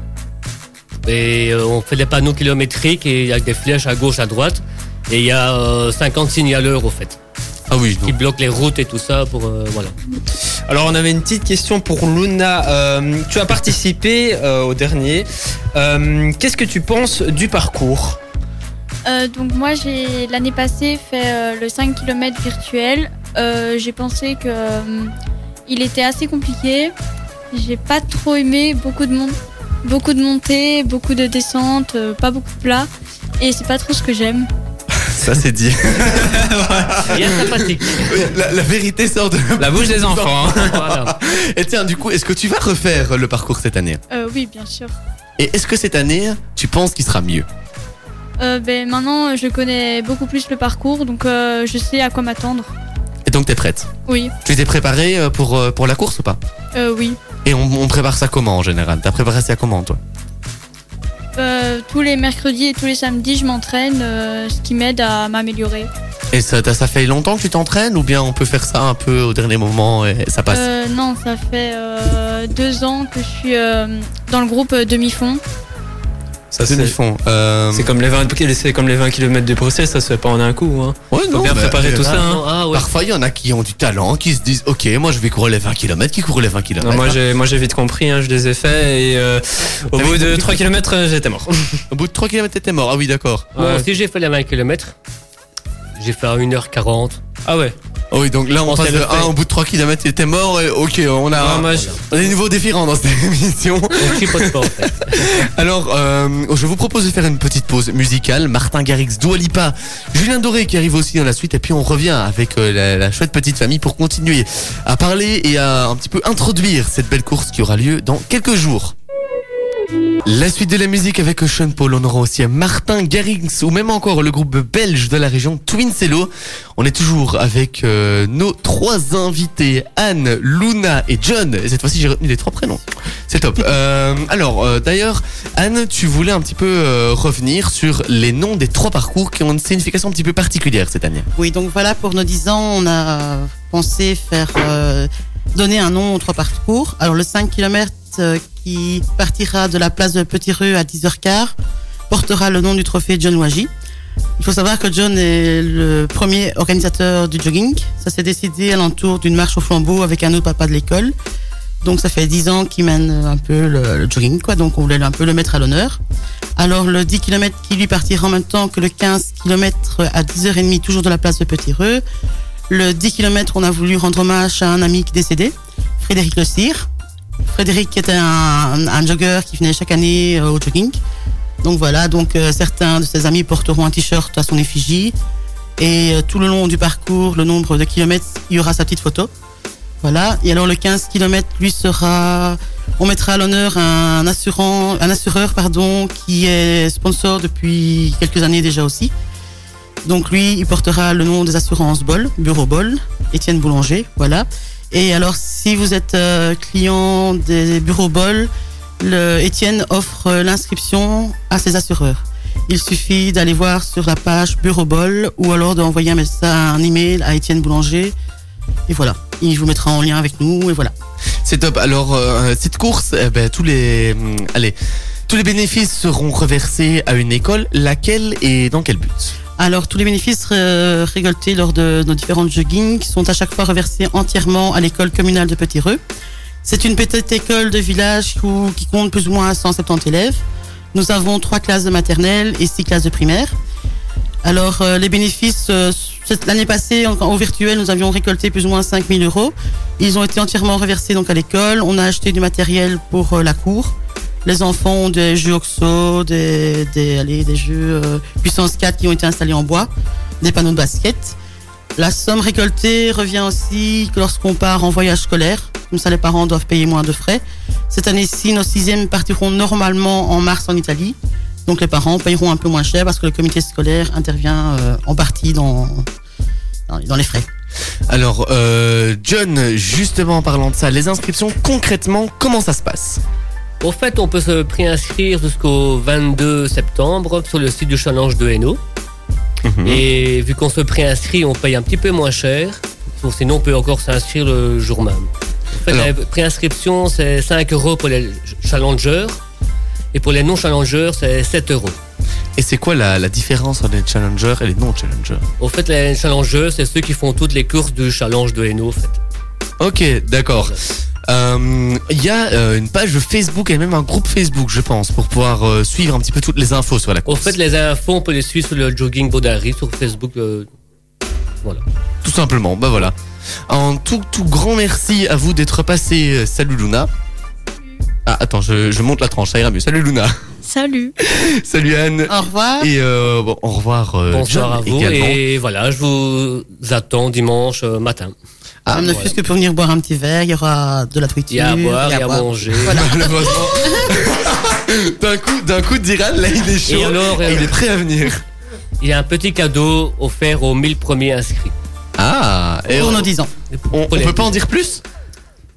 Et euh, on fait des panneaux kilométriques et il y a des flèches à gauche, à droite. Et il y a euh, 50 signaleurs, au fait, Ah oui, qui bloquent les routes et tout ça pour... euh, voilà. Alors on avait une petite question pour Luna. Euh, tu as participé euh, au dernier. Euh, Qu'est-ce que tu penses du parcours? Euh, donc moi j'ai l'année passée fait euh, le 5 km virtuel. Euh, j'ai pensé que euh, il était assez compliqué. J'ai pas trop aimé beaucoup de beaucoup de montées, beaucoup de descentes, pas beaucoup de plats. Et c'est pas trop ce que j'aime. Ça c'est dit. Bien sympathique. la, la vérité sort de La bouche des enfants. hein. voilà. Et tiens, du coup, est-ce que tu vas refaire le parcours cette année? Euh, oui, bien sûr. Et est-ce que cette année, tu penses qu'il sera mieux? Euh, ben, maintenant je connais beaucoup plus le parcours, donc euh, je sais à quoi m'attendre. Et donc t'es prête? Oui, Tu t'es préparé euh, pour, euh, pour la course ou pas? Euh, oui. Et on, on prépare ça comment en général? T'as préparé ça comment toi? Euh, tous les mercredis et tous les samedis, je m'entraîne, euh, ce qui m'aide à m'améliorer. Et ça, t'as- ça fait longtemps que tu t'entraînes ou bien on peut faire ça un peu au dernier moment et ça passe? Euh, non, ça fait euh, deux ans que je suis euh, dans le groupe euh, demi-fond. Ça, C'est fond. Euh... C'est comme les 20 c'est comme les 20 km de Bruxelles, ça se fait pas en un coup. Hein. Ouais, Faut non, bien préparer tout euh, ça. Hein. ah, ouais. Parfois, il y en a qui ont du talent, qui se disent Ok, moi je vais courir les 20 km, qui courent les 20 km. Non, moi j'ai moi j'ai vite compris, hein, je les ai faits et euh, au bout de compris 3 km j'étais mort. Au bout de 3 km, t'étais mort. Ah oui, d'accord. Aussi, j'ai fait les 20 km. J'ai fait à 1h40. Ah ouais. Oh oui, donc là, on passe de le 1 fait. au bout de 3 km, il était mort. Et ok, on a, je- on a des niveaux différents dans cette émission. En fait. Alors, euh, je vous propose de faire une petite pause musicale. Martin Garrix, Dua Lipa, Julien Doré qui arrive aussi dans la suite. Et puis, on revient avec euh, la, la chouette petite famille pour continuer à parler et à un petit peu introduire cette belle course qui aura lieu dans quelques jours. La suite de la musique avec Sean Paul, on aura aussi Martin Garrix ou même encore le groupe belge de la région Twincello. On est toujours avec euh, nos trois invités, Anne, Luna et John. Et cette fois-ci, j'ai retenu les trois prénoms. C'est top. Euh, alors, euh, d'ailleurs, Anne, tu voulais un petit peu revenir sur les noms des trois parcours qui ont une signification un petit peu particulière cette année. Oui, donc voilà, pour nos 10 ans, on a pensé faire donner un nom aux trois parcours. Alors le 5 km qui partira de la place de Petit Rue à 10h15 portera le nom du trophée John Waji. Il faut savoir que John est le premier organisateur du jogging. Ça s'est décidé à l'entour d'une marche au flambeau avec un autre papa de l'école. Donc ça fait 10 ans qu'il mène un peu le, jogging. Donc on voulait un peu le mettre à l'honneur. Alors le 10 km qui lui partira en même temps que le 15 km à 10h30, toujours de la place de Petit Reux. Le 10 km, on a voulu rendre hommage à un ami qui est décédé, Frédéric Le Cire. Frédéric était un, jogger qui venait chaque année euh, au jogging. Donc voilà, donc euh, certains de ses amis porteront un t-shirt à son effigie. Et euh, tout le long du parcours, le nombre de kilomètres, il y aura sa petite photo. Voilà. Et alors le 15 km, lui sera, on mettra à l'honneur un un assureur pardon, qui est sponsor depuis quelques années déjà aussi. Donc lui, il portera le nom des assurances Bol, Bureau Bol, Étienne Boulanger, voilà. Et alors si vous êtes euh, client des bureaux Bol, le Étienne offre l'inscription à ses assureurs. Il suffit d'aller voir sur la page Bureau Bol ou alors d'envoyer un message, un email à Étienne Boulanger. Et voilà, il vous mettra en lien avec nous et voilà. C'est top. Alors, euh, cette course, eh ben, tous les, hum, allez, tous les bénéfices seront reversés à une école. Laquelle et dans quel but? Alors tous les bénéfices euh, récoltés lors de nos différentes joggings sont à chaque fois reversés entièrement à l'école communale de Petit-Reux. C'est une petite école de village qui compte plus ou moins 170 élèves. Nous avons trois classes de maternelle et six classes de primaire. Alors euh, les bénéfices, euh, l'année passée en, virtuel, nous avions récolté plus ou moins 5000 euros. Ils ont été entièrement reversés donc à l'école. On a acheté du matériel pour euh, la cour. Les enfants ont des jeux OXO, des, des, jeux euh, puissance 4 qui ont été installés en bois, des panneaux de basket. La somme récoltée revient aussi lorsqu'on part en voyage scolaire. Comme ça, les parents doivent payer moins de frais. Cette année-ci, nos sixièmes partiront normalement en mars en Italie. Donc les parents payeront un peu moins cher parce que le comité scolaire intervient euh, en partie dans les frais. Alors, euh, John, justement en parlant de ça, les inscriptions, concrètement, comment ça se passe? Au fait, on peut se préinscrire jusqu'au 22 septembre sur le site du Challenge de Hainaut. Mhm. Et vu qu'on se préinscrit, on paye un petit peu moins cher. Sinon, on peut encore s'inscrire le jour même. En fait, Alors- la préinscription, c'est 5 euros pour les challengers. Et pour les non-challengers, c'est 7 euros. Et c'est quoi la, la différence entre les challengers et les non-challengers Au fait, les challengers, c'est ceux qui font toutes les courses du challenge de Hainaut. En fait. Ok, d'accord. Il y a euh, une page Facebook et même un groupe Facebook, je pense, pour pouvoir euh, suivre un petit peu toutes les infos sur la course. fait, les infos, on peut les suivre sur le jogging Baudary sur Facebook. euh, voilà. Tout simplement, bah voilà. Un tout, tout grand merci à vous d'être passé. Euh, Salut Luna. Ah, attends, je, je monte la tranche, ça ira mieux. Salut Luna. Salut. Salut Anne. Au revoir. Et euh, bon, au revoir. euh, Bonsoir à vous. également. Et voilà, je vous attends dimanche euh, matin. Ah, ne fût-ce que pour venir boire un petit verre, il y aura de la Il y a à friture. boire, il y a à manger. Malheureusement. d'un coup, d'un coup, Diran, là, il est chaud. Et alors, il est prêt à venir. Il y a un petit cadeau offert aux 1000 premiers inscrits. Ah, et Pour on, nos 10 ans. on, on peut pas en dire plus?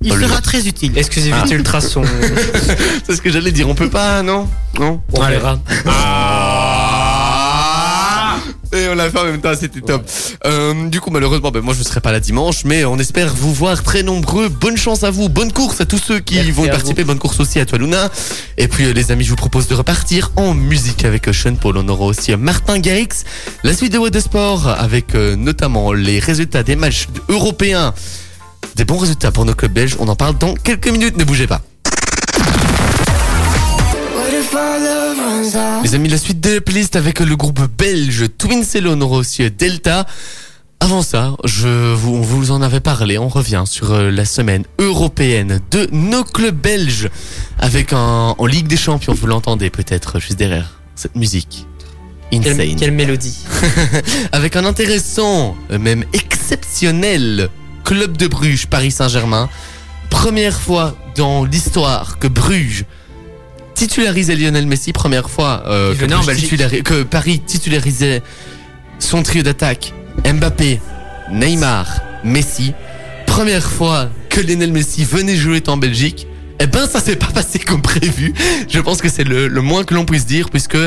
Il Oh, le- sera très utile. Exclusivité ultrason. C'est ce que j'allais dire. On peut pas, non? Non? On verra. Et on l'a fait en même temps, c'était top. Euh, du coup, malheureusement, ben, moi je ne serai pas là dimanche, mais on espère vous voir très nombreux. Bonne chance à vous, bonne course à tous ceux qui Merci vont participer, bonne course aussi à toi Luna. Et puis euh, les amis, je vous propose de repartir en musique avec euh, Sean Paul. On aura aussi Martin Garrix, la suite de What the Sport avec euh, notamment les résultats des matchs européens. Des bons résultats pour nos clubs belges. On en parle dans quelques minutes, ne bougez pas. Les amis, la suite de la playlist avec le groupe belge Twin on aura aussi Delta. Avant ça, je vous, on vous en avait parlé, on revient sur euh, la semaine européenne de nos clubs belges avec un, en Ligue des Champions, vous l'entendez peut-être juste derrière cette musique. Insane. Quelle, quelle mélodie. Avec un intéressant, euh, même exceptionnel club de Bruges, Paris Saint-Germain. Première fois dans l'histoire que Bruges titularisait Lionel Messi, première fois euh, titulari- que Paris titularisait son trio d'attaque Mbappé, Neymar, Messi. Première fois que Lionel Messi venait jouer en Belgique. Eh ben, ça s'est pas passé comme prévu. Je pense que c'est le, le moins que l'on puisse dire, puisque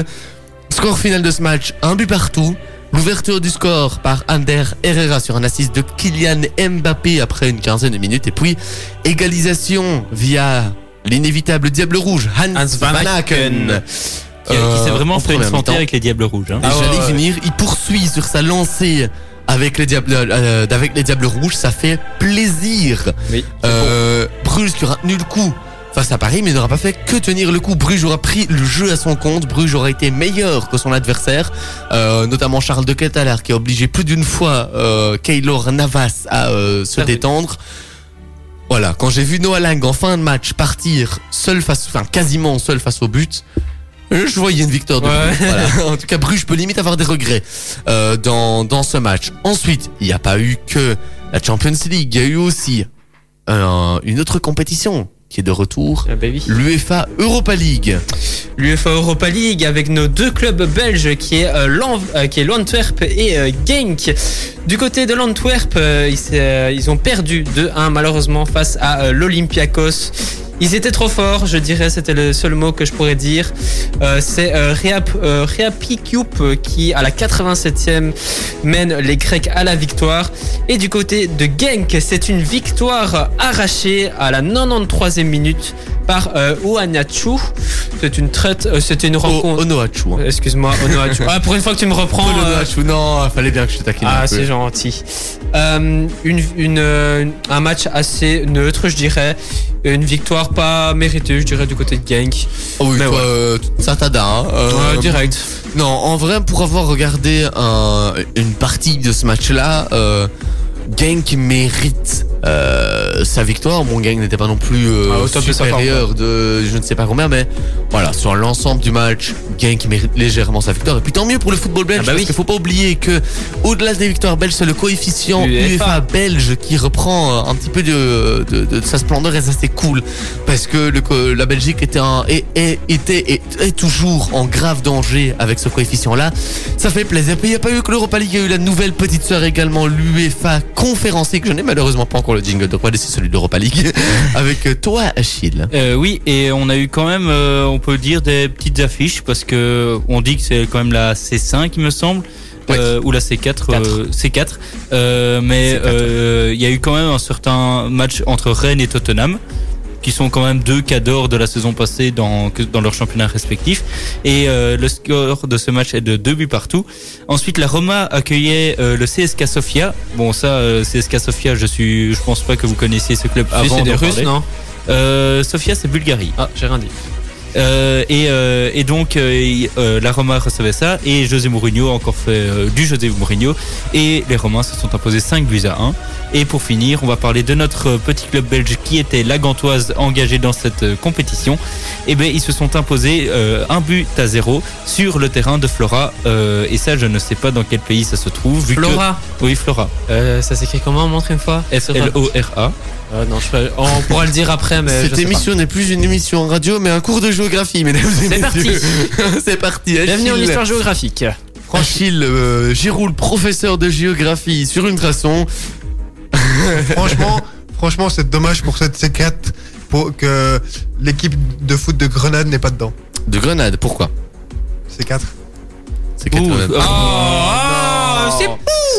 Score final de ce match, un but partout. L'ouverture du score par Ander Herrera sur un assist de Kylian Mbappé après une quinzaine de minutes. Et puis, égalisation via l'inévitable Diable Rouge, Hans, Hans Van Aken. Aken. Qui, qui s'est Euh, vraiment en fait une santé avec les Diables Rouges. hein. Et Ah j'allais ouais. venir, il poursuit sur sa lancée avec les Diables, euh, avec les Diables Rouges. Ça fait plaisir. Oui. Euh, Bruges qui aura tenu le coup face à Paris, mais n'aura pas fait que tenir le coup. Bruges aura pris le jeu à son compte. Bruges aura été meilleur que son adversaire, euh, notamment Charles de Ketelaere qui a obligé plus d'une fois euh, Keylor Navas à euh, se Ah oui. détendre. Voilà, quand j'ai vu Noah Lang en fin de match partir seul face, enfin quasiment seul face au but, euh, je voyais une victoire de Ouais. Voilà. En tout cas, Bruges peut limite avoir des regrets euh, dans, dans ce match. Ensuite, il n'y a pas eu que la Champions League, il y a eu aussi un- une autre compétition qui est de retour, Ah bah oui. l'UEFA Europa League. L'UEFA Europa League avec nos deux clubs belges qui est, euh, euh, qui est l'Antwerp et euh, Genk. Du côté de l'Antwerp, euh, ils, ils ont perdu 2-1 malheureusement face à l'Olympiakos. Ils étaient trop forts, je dirais, c'était le seul mot que je pourrais dire. Euh, c'est euh, euh, euh, qui, à la 87e, mène les Grecs à la victoire. Et du côté de Genk, c'est une victoire arrachée à la 93e minute par euh. C'est une traite, euh, c'était une rencontre. Onoachu. hein. Euh, Excuse-moi, Onoachu. Ah, pour une fois que tu me reprends. euh, Onoachu, non, fallait bien que je te taquine ah, peu. c'est gentil. Euh, une, une, euh, un match assez neutre, je dirais. Une victoire pas méritée, je dirais, du côté de Genk. Oh oui, Mais toi, ouais. euh, ça t'ada. Hein. Euh, Ouais, direct. Non, en vrai, pour avoir regardé un- une partie de ce match-là, euh, Genk mérite euh, sa victoire. Mon Genk n'était pas non plus euh, Ah, supérieur de je ne sais pas combien, mais voilà, sur l'ensemble du match, Genk mérite légèrement sa victoire. Et puis tant mieux pour le football belge, Ah bah parce oui. qu'il faut pas oublier que au-delà des victoires belges, c'est le coefficient UEFA. Belge qui reprend euh, un petit peu de, de, de sa splendeur et ça c'est cool parce que le, la Belgique était, un, et, et- était et est toujours en grave danger avec ce coefficient-là. Ça fait plaisir. Puis il n'y a pas eu que l'Europa League, il y a eu la nouvelle petite sœur également, l'UEFA Conférence League. Je n'ai malheureusement pas encore le jingle, donc on va laisser celui de l'Europa League avec euh, toi, Achille. Euh, oui, et on a eu quand même, euh, on peut dire, des petites affiches parce que on dit que c'est quand même la C5, il me semble. Ouais. euh, ou la C4, euh, C4. Euh, mais C4. il y a eu quand même un certain match entre Rennes et Tottenham qui sont quand même deux cadors de la saison passée dans, dans leurs championnats respectifs. Et euh, le score de ce match est de deux buts partout. Ensuite, la Roma accueillait euh, le CSK Sofia. Bon, ça, euh, CSK Sofia, je suis, je pense pas que vous connaissiez ce club Si, avant c'est des Russes, non Euh, Sofia, c'est Bulgarie. Ah, j'ai rien dit. Euh, et, euh, et donc euh, la Roma recevait ça et José Mourinho a encore fait euh, du José Mourinho et les Romains se sont imposés 5 buts à 1 et pour finir on va parler de notre petit club belge qui était la Gantoise engagé dans cette euh, compétition. Et ben ils se sont imposés euh, un but à 0 sur le terrain de Flora. Euh, et ça je ne sais pas dans quel pays ça se trouve vu que- Flora, oui Flora. Euh, ça s'écrit comment Montre une fois? F L O R A. Euh, non, je, on pourra le dire après, mais. je Cette émission n'est plus une émission en radio, mais un cours de géographie, mesdames et C'est messieurs. c'est parti. Bienvenue en Achille. histoire géographique. Achille euh, Giroud, professeur de géographie sur Ultrason. franchement, franchement, c'est dommage pour cette C4 pour que l'équipe de foot de Grenade n'est pas dedans. De Grenade, pourquoi? C4. C'est quatre Ouh, Grenades. euh, Oh, c'est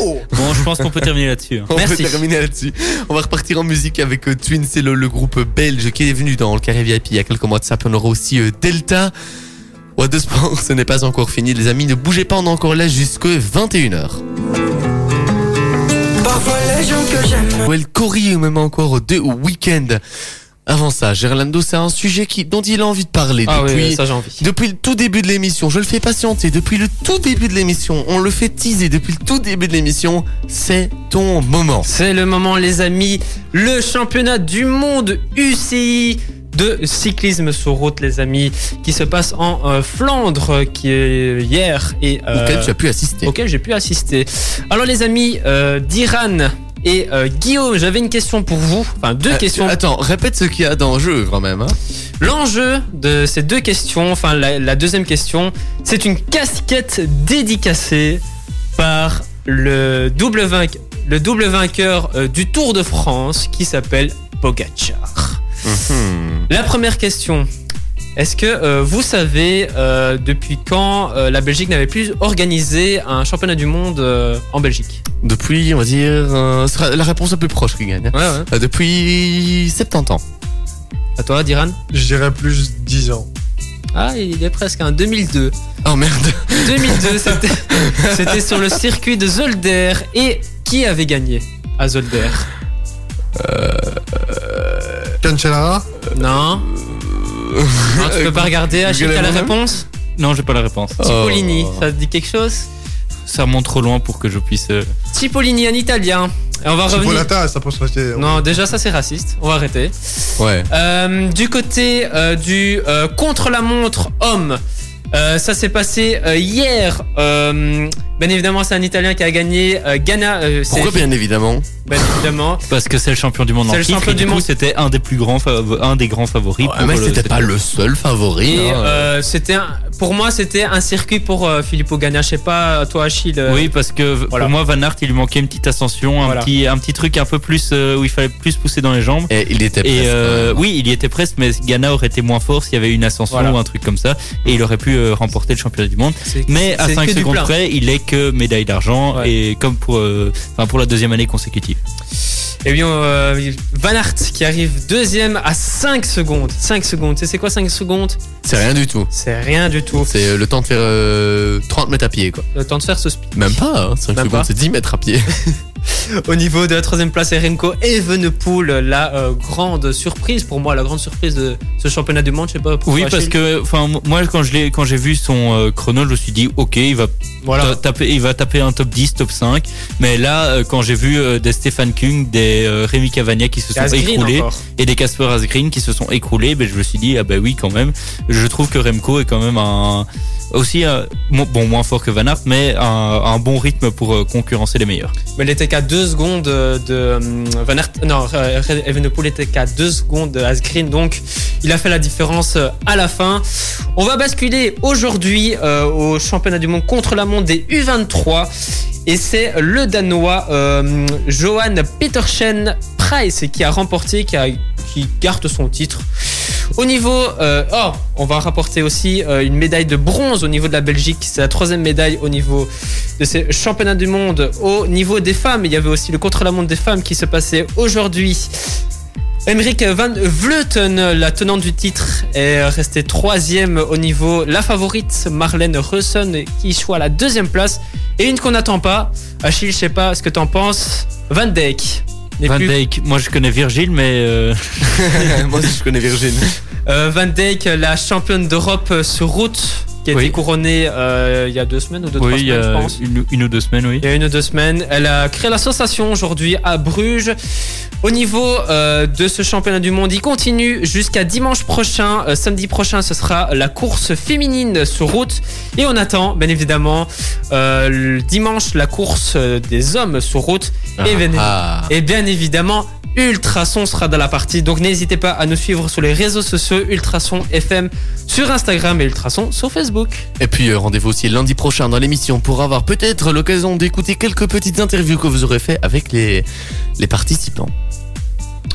bon je pense qu'on peut terminer là-dessus hein. On Merci. peut terminer là-dessus. On va repartir en musique avec euh, Twin, c'est le, le groupe belge qui est venu dans le carré VIP il y a quelques mois de ça. Puis on aura aussi euh, Delta. What the Sport, ce n'est pas encore fini, les amis. Ne bougez pas, on est encore là jusque 21h. Parfois les gens que j'aime Well, Cory ou même encore deux week-end. Avant ça, Gerlando, c'est un sujet qui, dont il a envie de parler Ah depuis, oui, ça j'ai envie. depuis le tout début de l'émission. Je le fais patienter depuis le tout début de l'émission. On le fait teaser depuis le tout début de l'émission. C'est ton moment. C'est le moment, les amis. Le championnat du monde UCI de cyclisme sur route, les amis, qui se passe en euh, Flandre, qui est hier et euh, Auquel tu as pu assister. auquel j'ai pu assister. Alors, les amis, euh, Diran et euh, Guillaume, j'avais une question pour vous. Enfin, deux Euh, questions. Attends, répète ce qu'il y a dans le jeu quand même. hein. L'enjeu de ces deux questions, enfin la, la deuxième question, c'est une casquette dédicacée par le double, vainque- le double vainqueur euh, du Tour de France qui s'appelle Pogacar. Mhm. La première question. Est-ce que euh, vous savez euh, depuis quand euh, la Belgique n'avait plus organisé un championnat du monde euh, en Belgique? Depuis, on va dire, euh, ce sera la réponse la plus proche qui gagne. hein. Ouais, ouais. Euh, Depuis 70 ans. À toi, Diran? Je dirais plus 10 ans. Ah, il est presque un 2002. Oh merde. 2002, c'était- c'était sur le circuit de Zolder. Et qui avait gagné à Zolder? Cancellara? Non. Non, tu peux pas regarder. Achille, t'as la réponse non j'ai pas la réponse Cipollini, Oh. ça te dit quelque chose ça remonte trop loin pour que je puisse euh, Cipollini, un italien. Et on va revenir. Ça peut se rester. Non, déjà ça c'est raciste. On va arrêter. Ouais. Euh, du côté euh, du euh, contre-la-montre homme, euh, ça s'est passé euh, hier. euh, Bien évidemment, c'est un Italien qui a gagné. Euh, Ghana, euh, c'est Pourquoi bien évidemment bien évidemment. Parce que c'est le champion du monde C'est en le titre. et du du coup, monde. c'était un des plus grands, un des grands favoris. Mais le- c'était pas le seul favori. Et hein. euh, c'était un- pour moi, c'était un circuit pour euh, Filippo Ganna. Je sais pas, toi, Achille. euh, Oui, parce que Voilà. pour moi, Van Aert, il lui manquait une petite ascension, un, Voilà. petit, un petit truc un peu plus euh, où il fallait plus pousser dans les jambes. Et il était Et presque, euh, même. oui, il y était presque, mais Ghana aurait été moins fort s'il y avait eu une ascension Voilà. ou un truc comme ça, et il aurait pu euh, remporter le championnat du monde. Mais à c'est 5 que du secondes près, il est que médaille d'argent, Ouais. et comme pour, euh, pour la deuxième année consécutive. Et bien, euh, Van Aert qui arrive deuxième à 5 secondes. 5 secondes. C'est quoi 5 secondes? C'est rien du tout. C'est rien du tout. C'est euh, le temps de faire euh, 30 mètres à pied, quoi. Le temps de faire ce speed. Même pas, hein, 5 Même secondes, c'est 10 mètres à pied. Au niveau de la troisième place, Remco Evenepoel, la euh, grande surprise pour moi, la grande surprise de ce championnat du monde. Je sais pas. pour Oui, parce que, enfin, moi, quand je l'ai, quand j'ai vu son euh, chrono, je me suis dit, ok, il va voilà. taper, il va taper un top 10, top 5. Mais là, euh, quand j'ai vu euh, des Stéphane Kung, des euh, Rémi Cavagna qui se sont Asgreen écroulés encore. et des Casper Asgreen qui se sont écroulés, ben, je me suis dit, ah ben oui, quand même. Je trouve que Remco est quand même un, aussi, bon, moins fort que Van Aert, mais un, bon rythme pour euh, concurrencer les meilleurs. Mais il était qu'à 2 secondes de euh, Van Aert. Non, euh, Evenepoel était qu'à 2 secondes de Asgreen. Donc, il a fait la différence euh, à la fin. On va basculer aujourd'hui euh, au championnat du monde contre la montre des U23. Et c'est le Danois euh, Johan Petersen Price qui a remporté, qui garde son titre. Au niveau, euh, oh, on va rapporter aussi euh, une médaille de bronze au niveau de la Belgique. C'est la troisième médaille au niveau de ces championnats du monde. Au niveau des femmes, il y avait aussi le contre-la-montre des femmes qui se passait aujourd'hui. Emmerich Van Vleuten, la tenante du titre, est restée troisième au niveau. La favorite, Marlène Reussen, qui choisit la deuxième place. Et une qu'on n'attend pas. Achille, je sais pas ce que t'en penses. Van Dijk. Van plus- Dijk, moi je connais Virgile, mais euh, Moi aussi, je connais Virginie. Euh, Van Dijk, la championne d'Europe sur route, qui a Oui. été couronnée euh, il y a deux semaines ou deux, trois oui, y semaines, je pense. une, une ou deux semaines, oui. Il y a une ou deux semaines. Elle a créé la sensation aujourd'hui à Bruges. Au niveau euh, de ce championnat du monde, il continue jusqu'à dimanche prochain. Euh, samedi prochain, ce sera la course féminine sur route. Et on attend, bien évidemment, le dimanche, la course des hommes sur route. Et bien, Ah. et bien évidemment, Ultrason sera dans la partie. Donc n'hésitez pas à nous suivre sur les réseaux sociaux Ultrason FM sur Instagram et Ultrason sur Facebook. Et puis euh, rendez-vous aussi lundi prochain dans l'émission pour avoir peut-être l'occasion d'écouter quelques petites interviews que vous aurez fait avec les, les participants.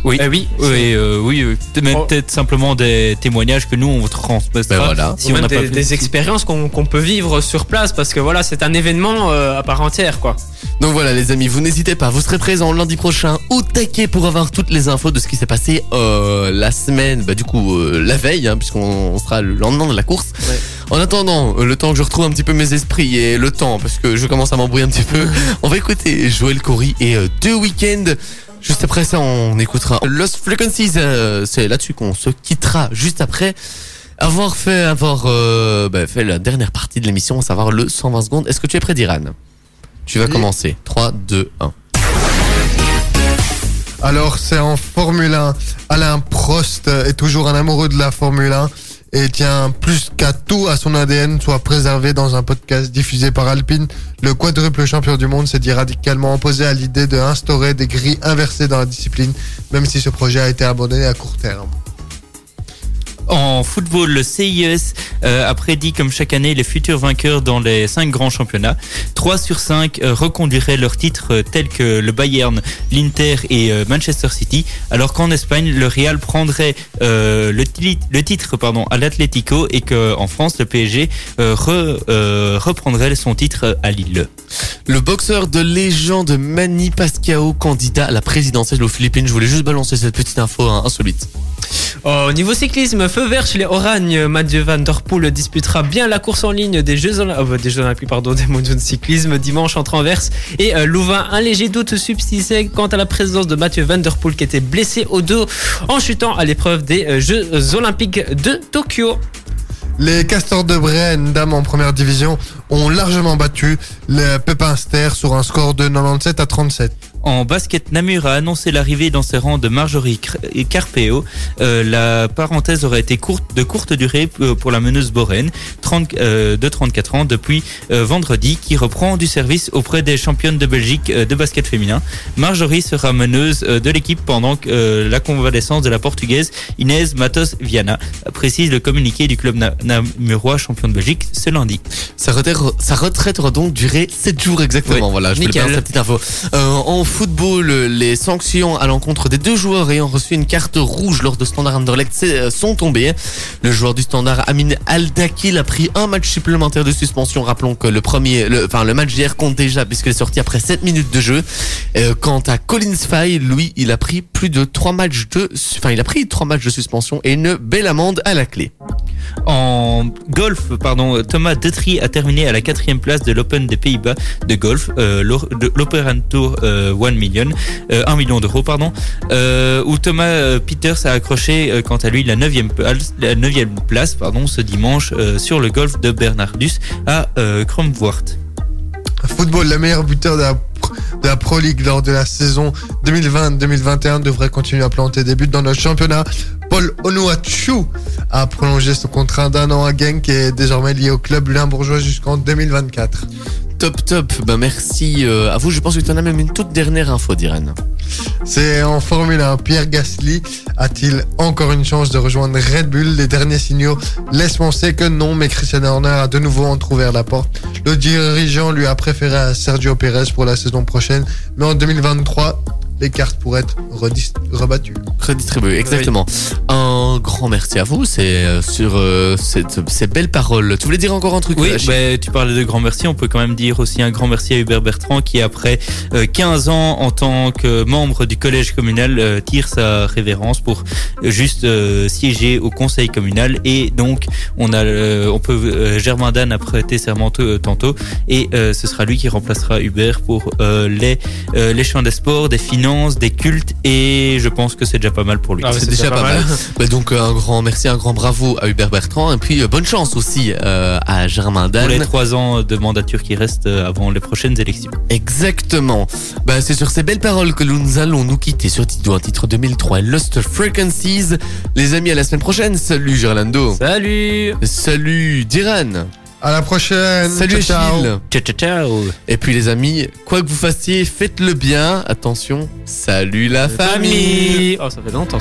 Oui, Eh oui, oui, euh, oui, euh, mais Oh. peut-être simplement des témoignages que nous on vous transmettra. Ben voilà. Si Ou on même n'a des, pas pu- des expériences qu'on peut vivre sur place parce que voilà, c'est un événement euh, à part entière quoi. Donc voilà les amis, vous n'hésitez pas, vous serez présents lundi prochain au taquet pour avoir toutes les infos de ce qui s'est passé euh, la semaine, bah du coup euh, la veille, hein, puisqu'on on sera le lendemain de la course. Ouais. En attendant, le temps que je retrouve un petit peu mes esprits et le temps, parce que je commence à m'embrouiller un petit peu, on va écouter Joël Corey et euh, deux week-ends. Juste après ça, on écoutera Lost Frequencies. euh, C'est là-dessus qu'on se quittera juste après avoir fait avoir euh, bah, fait la dernière partie de l'émission, à savoir le 120 secondes. Est-ce que tu es prêt, Diran? Tu vas Oui. commencer. 3, 2, 1. Alors, c'est en Formule 1. Alain Prost est toujours un amoureux de la Formule 1 et tient plus qu'à tout à son ADN soit préservé dans un podcast diffusé par Alpine. Le quadruple champion du monde s'est dit radicalement opposé à l'idée de instaurer des grilles inversées dans la discipline, même si ce projet a été abandonné à court terme. En football, le CIS euh, a prédit comme chaque année les futurs vainqueurs dans les cinq grands championnats. 3 sur 5 euh, reconduiraient leurs titres euh, tels que le Bayern, l'Inter et Manchester City, alors qu'en Espagne, le Real prendrait le, ti- le titre à l'Atlético et qu'en France, le PSG re- reprendrait son titre à Lille. Le boxeur de légende Manny Pacquiao, candidat à la présidentielle aux Philippines. Je voulais juste balancer cette petite info hein, insolite. Oh, au niveau cyclisme, feu vert chez les Oragnes, Mathieu Van Der Poel disputera bien la course en ligne des Jeux, euh, des Jeux Olympiques, pardon, des mondiaux de cyclisme dimanche entre Anvers et euh, Louvain. Un léger doute subsistait quant à la présence de Mathieu Van Der Poel qui était blessé au dos en chutant à l'épreuve des euh, Jeux Olympiques de Tokyo. Les Castors de Brenne, dames en première division, ont largement battu les Pépinster sur un score de 97 à 37. En basket, Namur a annoncé l'arrivée dans ses rangs de Marjorie Carpeo. Euh, la parenthèse aurait été courte, de courte durée p- pour la meneuse Boren, 30, euh, de 34 ans, depuis euh, vendredi, qui reprend du service auprès des championnes de Belgique euh, de basket féminin. Marjorie sera meneuse euh, de l'équipe pendant euh, la convalescence de la portugaise Inès Matos Viana, précise le communiqué du club na- namurois champion de Belgique ce lundi. Sa retraite, sa retraite aura donc duré 7 jours exactement. Oui, Voilà, je voulais cette petite info. Euh, en football, les sanctions à l'encontre des deux joueurs ayant reçu une carte rouge lors de Standard Anderlecht euh, sont tombées. Le joueur du Standard, Amin Aldakil, a pris un match supplémentaire de suspension. Rappelons que le premier, enfin le match d'hier compte déjà puisqu'il est sorti après 7 minutes de jeu. Euh, quant à Collins Fay, lui, il a pris plus de 3 matchs de, enfin il a pris 3 matchs de suspension et une belle amende à la clé. En golf, pardon, Thomas Detry a terminé à la quatrième place de l'Open des Pays-Bas de golf, euh, l'Operan Tour euh, 1 million, euh, 1 million d'euros, pardon, euh, où Thomas euh, Peters a accroché, euh, quant à lui, la neuvième place, pardon, ce dimanche euh, sur le golf de Bernardus à euh, Kromvoort. Football, le meilleur buteur de la, de la Pro League lors de la saison 2020-2021 devrait continuer à planter des buts dans notre championnat. Paul Onuachu a prolongé son contrat d'un an à Genk et est désormais lié au club limbourgeois jusqu'en 2024. Top top, ben merci euh, à vous. Je pense que tu en as même une toute dernière info, Diren. C'est en Formule 1. Pierre Gasly a-t-il encore une chance de rejoindre Red Bull? Les derniers signaux laissent penser que non, mais Christian Horner a de nouveau entrouvert la porte. Le dirigeant lui a préféré Sergio Perez pour la saison prochaine, mais en 2023, les cartes pourraient être rebattues. Redistribué, exactement. Un grand merci à vous. C'est euh, sur euh, cette- ces belles paroles. Tu voulais dire encore un truc Oui, bah, tu parlais de grand merci. On peut quand même dire aussi un grand merci à Hubert Bertrand qui, après euh, 15 ans en tant que membre du collège communal, euh, tire sa révérence pour euh, juste euh, siéger au conseil communal. Et donc, on a, euh, on peut, euh, Germain Dan a prêté serment euh, tantôt, et euh, ce sera lui qui remplacera Hubert pour euh, les euh, les champs des sports, des finances, des cultes. Et je pense que c'est déjà pas mal pour lui. Ah ouais, c'est déjà pas mal. Bah, donc un grand merci, un grand bravo à Hubert Bertrand et puis euh, bonne chance aussi euh, à Germain Pour les Dan. trois ans de mandature qui restent euh, avant les prochaines élections. Exactement. Bah, c'est sur ces belles paroles que nous allons nous quitter sur Tito, un titre 2003, Lost Frequencies. Les amis, à la semaine prochaine. Salut Gerlando. Salut Salut Diran. À la prochaine. Salut Ciao, ciao. Achille. Ciao, ciao, ciao. Et puis les amis, quoi que vous fassiez, faites-le bien. Attention, salut la famille. Oh, ça fait longtemps.